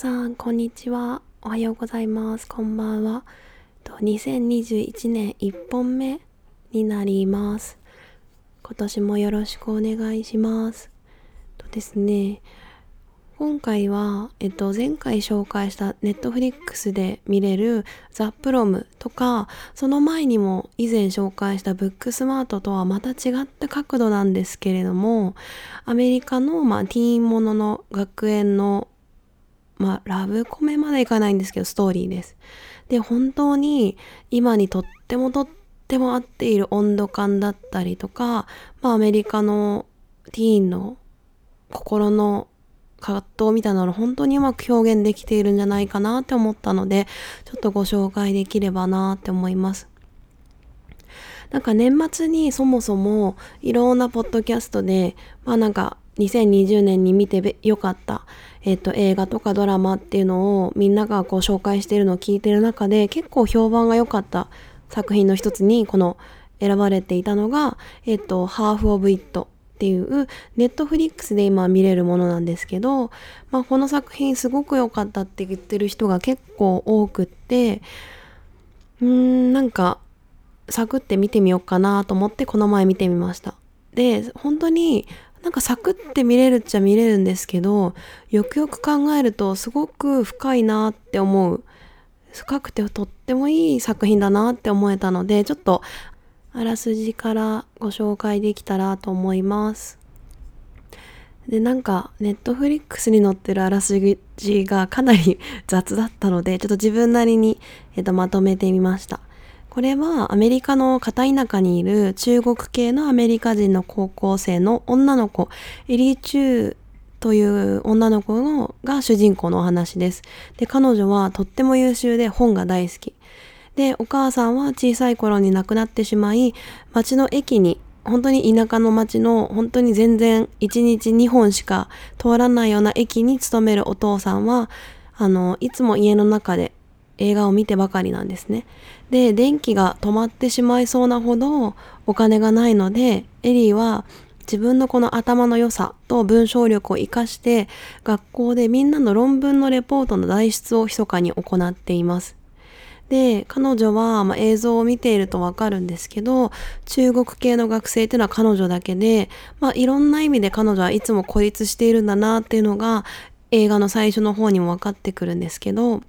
さん、こんにちは。おはようございます。こんばんは。2021年1本目になります。今年もよろしくお願いします。とですね、今回は、えっと、前回紹介したネットフリックスで見れるザ・プロムとか、その前にも以前紹介したブックスマートとはまた違った角度なんですけれども、アメリカの、まあ、ティーンものの学園の、まあ、ラブコメまでいかないんですけど、ストーリーです。で、本当に今にとってもとっても合っている温度感だったりとか、まあ、アメリカのティーンの心の葛藤みたいなの本当にうまく表現できているんじゃないかなって思ったので、ちょっとご紹介できればなって思います。なんか年末にそもそもいろんなポッドキャストで、まあなんか2020年に見てよかった、えっ、と、映画とかドラマっていうのをみんながこう紹介してるのを聞いてる中で結構評判が良かった作品の一つにこの選ばれていたのが、えっ、と、ハーフ・オブ・イットっていうネットフリックスで今見れるものなんですけど、まあ、この作品すごく良かったって言ってる人が結構多くってうんなんかサクって見てみようかなと思ってこの前見てみました。で本当になんかサクって見れるっちゃ見れるんですけどよくよく考えるとすごく深いなって思う深くてとってもいい作品だなって思えたのでちょっとあらすじからご紹介できたらと思います。で、なんか、ネットフリックスに載ってるあらすじがかなり 雑だったので、ちょっと自分なりに、えっと、まとめてみました。これはアメリカの片田舎にいる中国系のアメリカ人の高校生の女の子、エリー・チューという女の子のが主人公のお話です。で、彼女はとっても優秀で本が大好き。で、お母さんは小さい頃に亡くなってしまい、町の駅に、本当に田舎の町の本当に全然1日2本しか通らないような駅に勤めるお父さんは、あの、いつも家の中で映画を見てばかりなんですね。で、電気が止まってしまいそうなほどお金がないので、エリーは自分のこの頭の良さと文章力を活かして学校でみんなの論文のレポートの代筆を密かに行っています。で、彼女は、まあ、映像を見ているとわかるんですけど、中国系の学生っていうのは彼女だけで、まあ、いろんな意味で彼女はいつも孤立しているんだなっていうのが、映画の最初の方にも分かってくるんですけど、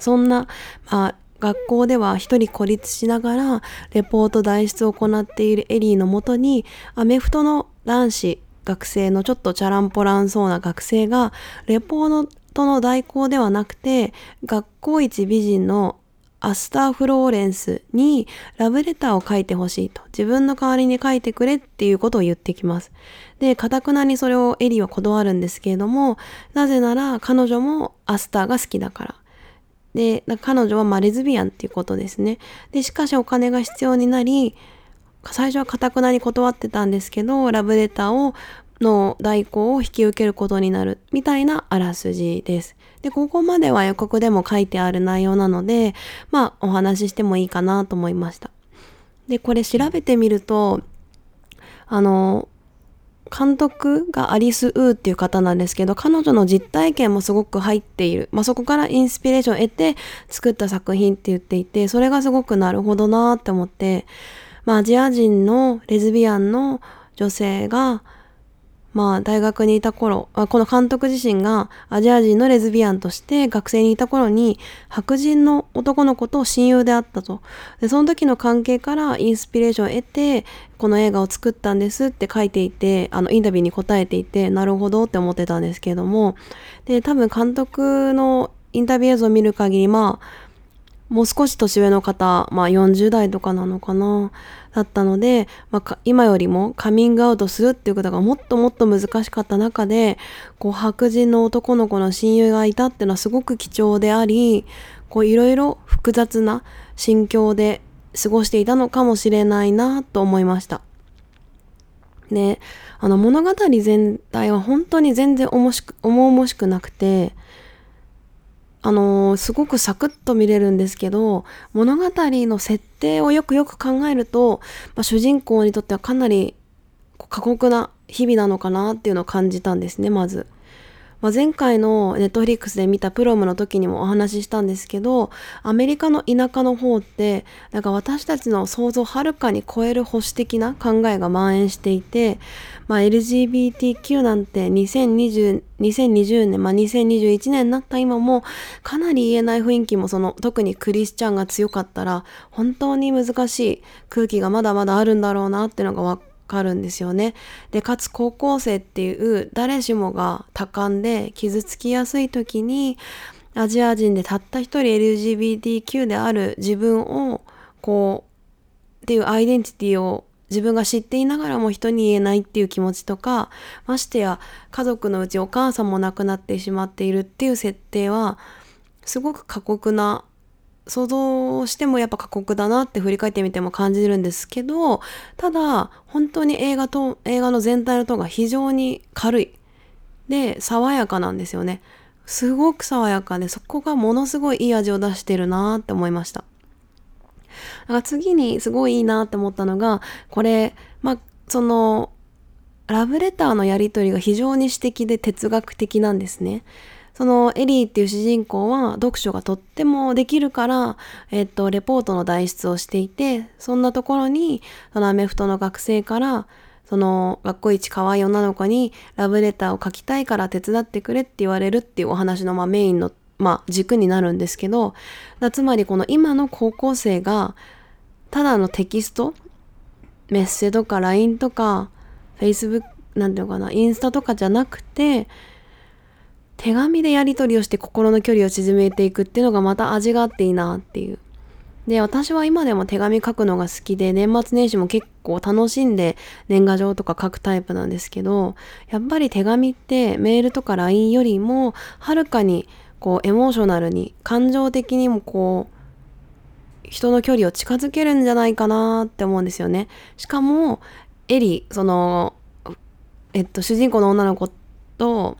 そんな、まあ、学校では一人孤立しながら、レポート代筆を行っているエリーのもとに、アメフトの男子、学生のちょっとチャランポランそうな学生が、レポートの代行ではなくて、学校一美人のアスター・フローレンスにラブレターを書いてほしいと。自分の代わりに書いてくれっていうことを言ってきます。で、かたくなにそれをエリーは断るんですけれども、なぜなら彼女もアスターが好きだから。で、彼女はまレズビアンっていうことですね。で、しかしお金が必要になり、最初はかたくなに断ってたんですけど、ラブレターをの代行を引き受けることになるみたいなあらすじです。で、ここまでは予告でも書いてある内容なので、まあお話ししてもいいかなと思いました。で、これ調べてみると、あの、監督がアリス・ウーっていう方なんですけど、彼女の実体験もすごく入っている。まあ、そこからインスピレーションを得て作った作品って言っていて、それがすごくなるほどなーって思って、まあ、アジア人のレズビアンの女性が、まあ大学にいた頃、この監督自身がアジア人のレズビアンとして学生にいた頃に白人の男の子と親友であったと。で、その時の関係からインスピレーションを得て、この映画を作ったんですって書いていて、あのインタビューに答えていて、なるほどって思ってたんですけれども、で、多分監督のインタビュー映像を見る限り、まあ、もう少し年上の方、まあ40代とかなのかな、だったので、まあ、今よりもカミングアウトするっていうことがもっともっと難しかった中で、こう白人の男の子の親友がいたっていうのはすごく貴重であり、こういろいろ複雑な心境で過ごしていたのかもしれないなと思いました。で、あの物語全体は本当に全然重しく、重々しくなくて、あのー、すごくサクッと見れるんですけど、物語の設定をよくよく考えると、まあ、主人公にとってはかなり過酷な日々なのかなっていうのを感じたんですね、まず。まあ、前回のネットフリックスで見たプロムの時にもお話ししたんですけどアメリカの田舎の方ってなんか私たちの想像をはるかに超える保守的な考えが蔓延していて、まあ、LGBTQ なんて2020 2020年、まあ、2021年になった今もかなり言えない雰囲気もその特にクリスチャンが強かったら本当に難しい空気がまだまだあるんだろうなっていうのが分かるんですよね。で、かつ高校生っていう誰しもが多感で傷つきやすい時にアジア人でたった一人 LGBTQ である自分をこうっていうアイデンティティを自分が知っていながらも人に言えないっていう気持ちとかましてや家族のうちお母さんも亡くなってしまっているっていう設定はすごく過酷な想像してもやっぱ過酷だなって振り返ってみても感じるんですけどただ本当に映画と映画の全体のトーンが非常に軽い。で爽やかなんですよね。すごく爽やかでそこがものすごいいい味を出してるなって思いました。だから次にすごいいいなって思ったのがこれまあそのラブレターのやり取りが非常に詩的で哲学的なんですね。そのエリーっていう主人公は読書がとってもできるから、えっと、レポートの代筆をしていて、そんなところに、そのアメフトの学生から、その学校一可愛い女の子にラブレターを書きたいから手伝ってくれって言われるっていうお話のまあメインのまあ軸になるんですけど、つまりこの今の高校生がただのテキスト、メッセとか LINE とか Facebook なんていうのかな、インスタとかじゃなくて、手紙でやり取りをして心の距離を縮めていくっていうのがまた味があっていいなっていう。で、私は今でも手紙書くのが好きで、年末年始も結構楽しんで年賀状とか書くタイプなんですけど、やっぱり手紙ってメールとか LINE よりも、はるかにこうエモーショナルに、感情的にもこう、人の距離を近づけるんじゃないかなって思うんですよね。しかも、エリ、その、えっと、主人公の女の子と、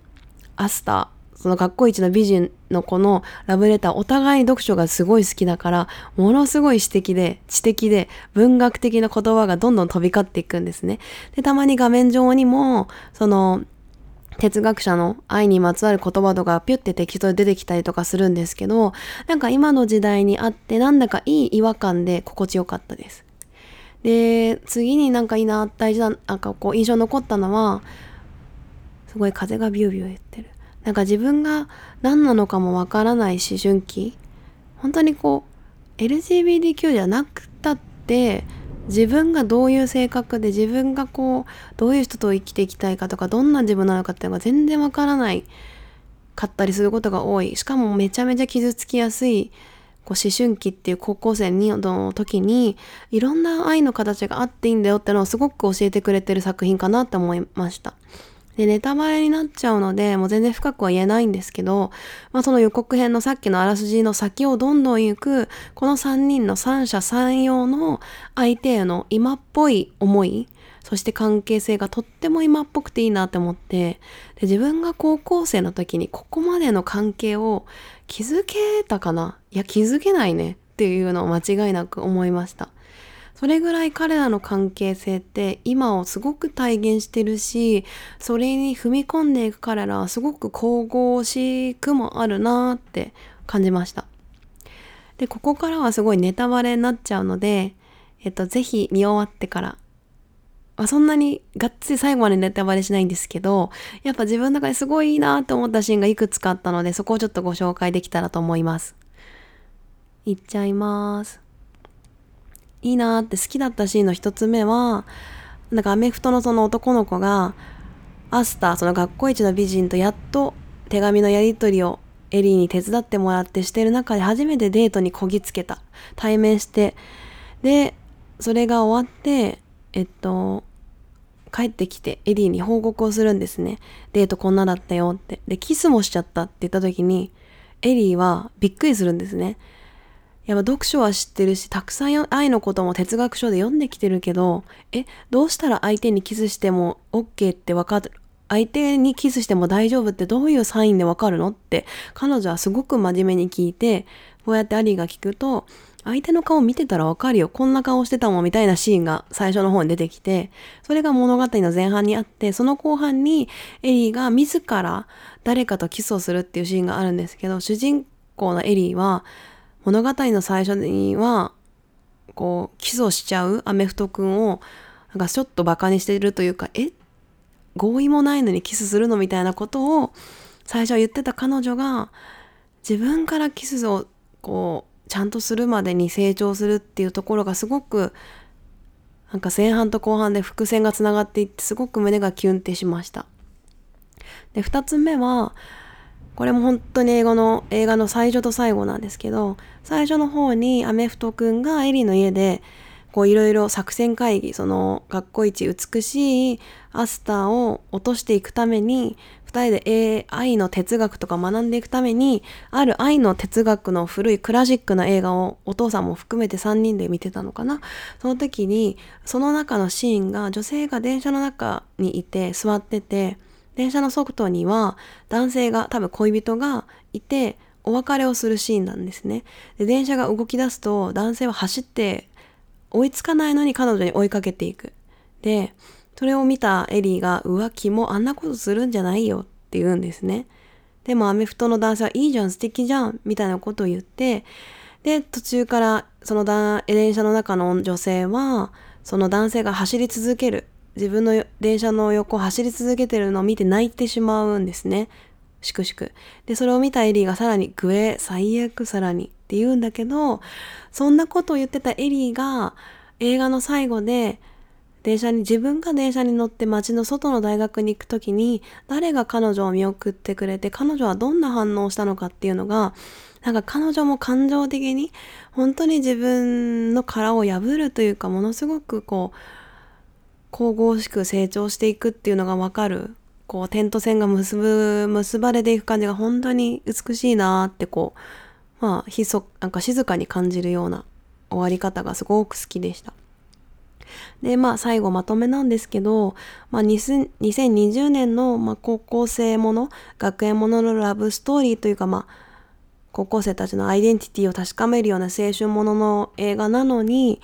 アスタその学校一の美人の子のラブレターお互い読書がすごい好きだからものすごい詩的で知的で文学的な言葉がどんどん飛び交っていくんですね。でたまに画面上にもその哲学者の愛にまつわる言葉とかピュッてテキストで出てきたりとかするんですけどなんか今の時代にあってなんだかいい違和感で心地よかったです。で次になんかいいな大事ななんかこう印象残ったのはすごい風がビュービュー言ってる。なんか自分が何なのかもわからない思春期本当にこう LGBTQ じゃなくたって自分がどういう性格で自分がこうどういう人と生きていきたいかとかどんな自分なのかっていうのが全然わからないかったりすることが多いしかもめちゃめちゃ傷つきやすいこう思春期っていう高校生の時にいろんな愛の形があっていいんだよってのをすごく教えてくれてる作品かなって思いました。で、ネタバレになっちゃうので、もう全然深くは言えないんですけど、まあその予告編のさっきのあらすじの先をどんどん行く、この3人の三者三様の相手への今っぽい思い、そして関係性がとっても今っぽくていいなって思って、で自分が高校生の時にここまでの関係を気づけたかな？いや気づけないねっていうのを間違いなく思いました。それぐらい彼らの関係性って今をすごく体現してるしそれに踏み込んでいく彼らはすごく神々しくもあるなって感じましたでここからはすごいネタバレになっちゃうのでえっとぜひ見終わってからまあ、そんなにがっつり最後までネタバレしないんですけど、やっぱ自分の中ですごいいいなと思ったシーンがいくつかあったので、そこをちょっとご紹介できたらと思います。いっちゃいます。いいなって好きだったシーンの一つ目はなんかアメフトのその男の子がアスターその学校一の美人とやっと手紙のやり取りをエリーに手伝ってもらってしてる中で初めてデートにこぎつけた。対面して。でそれが終わってえっと帰ってきてエリーに報告をするんですね。デートこんなだったよって。でキスもしちゃったって言った時にエリーはびっくりするんですね。やっぱ読書は知ってるし、たくさん愛のことも哲学書で読んできてるけど、え、どうしたら相手にキスしても OK ってわかる、相手にキスしても大丈夫ってどういうサインでわかるのって彼女はすごく真面目に聞いて、こうやってアリーが聞くと、相手の顔見てたらわかるよ。こんな顔してたもんみたいなシーンが最初の方に出てきて、それが物語の前半にあって、その後半にエリーが自ら誰かとキスをするっていうシーンがあるんですけど、主人公のエリーは物語の最初には、こう、キスをしちゃうアメフト君を、なんかちょっとバカにしてるというか、え？合意もないのにキスするのみたいなことを最初は言ってた彼女が自分からキスをこうちゃんとするまでに成長するっていうところがすごくなんか前半と後半で伏線がつながっていってすごく胸がキュンってしました。で2つ目はこれも本当に英語の映画の最初と最後なんですけど最初の方にアメフト君がエリーの家でこういろいろ作戦会議そのかっこいい美しいアスターを落としていくために2人で愛の哲学とか学んでいくためにある愛の哲学の古いクラシックな映画をお父さんも含めて3人で見てたのかな。その時にその中のシーンが女性が電車の中にいて座ってて電車の外には男性が多分恋人がいてお別れをするシーンなんですねで電車が動き出すと男性は走って追いつかないのに彼女に追いかけていく。で、それを見たエリーが、浮気もあんなことするんじゃないよって言うんですね。でもアメフトの男性はいいじゃん、素敵じゃん、みたいなことを言って、で、途中からその電車の中の女性は、その男性が走り続ける、自分の電車の横を走り続けてるのを見て泣いてしまうんですね。しくしく。で、それを見たエリーがさらに、グエ、最悪さらにって言うんだけど、そんなことを言ってたエリーが映画の最後で電車に自分が電車に乗って街の外の大学に行く時に誰が彼女を見送ってくれて彼女はどんな反応をしたのかっていうのがなんか彼女も感情的に本当に自分の殻を破るというかものすごくこう神々しく成長していくっていうのがわかるこう点と線が結ぶ結ばれていく感じが本当に美しいなってこうまあ、ひそ、なんか静かに感じるような終わり方がすごく好きでした。で、まあ、最後まとめなんですけど、まあ、2020年の、まあ、高校生もの、学園もののラブストーリーというか、まあ、高校生たちのアイデンティティを確かめるような青春ものの映画なのに、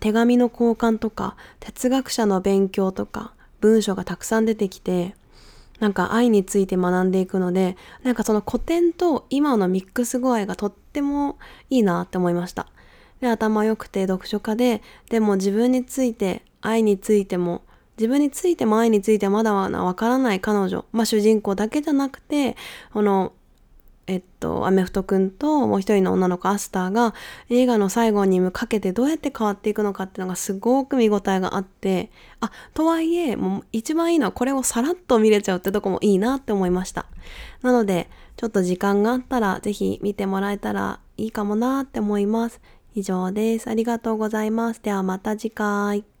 手紙の交換とか、哲学者の勉強とか、文章がたくさん出てきて、なんか愛について学んでいくので、なんかその古典と今のミックス具合がとってもいいなって思いました。で、頭良くて読書家で、でも自分について、愛についても、自分についても愛についてまだわからない彼女、まあ主人公だけじゃなくて、このえっと、アメフト君ともう一人の女の子アスターが映画の最後にかけてどうやって変わっていくのかっていうのがすごく見応えがあって、あ、とはいえ、もう一番いいのはこれをさらっと見れちゃうってとこもいいなって思いました。なので、ちょっと時間があったらぜひ見てもらえたらいいかもなって思います。以上です。ありがとうございます。ではまた次回。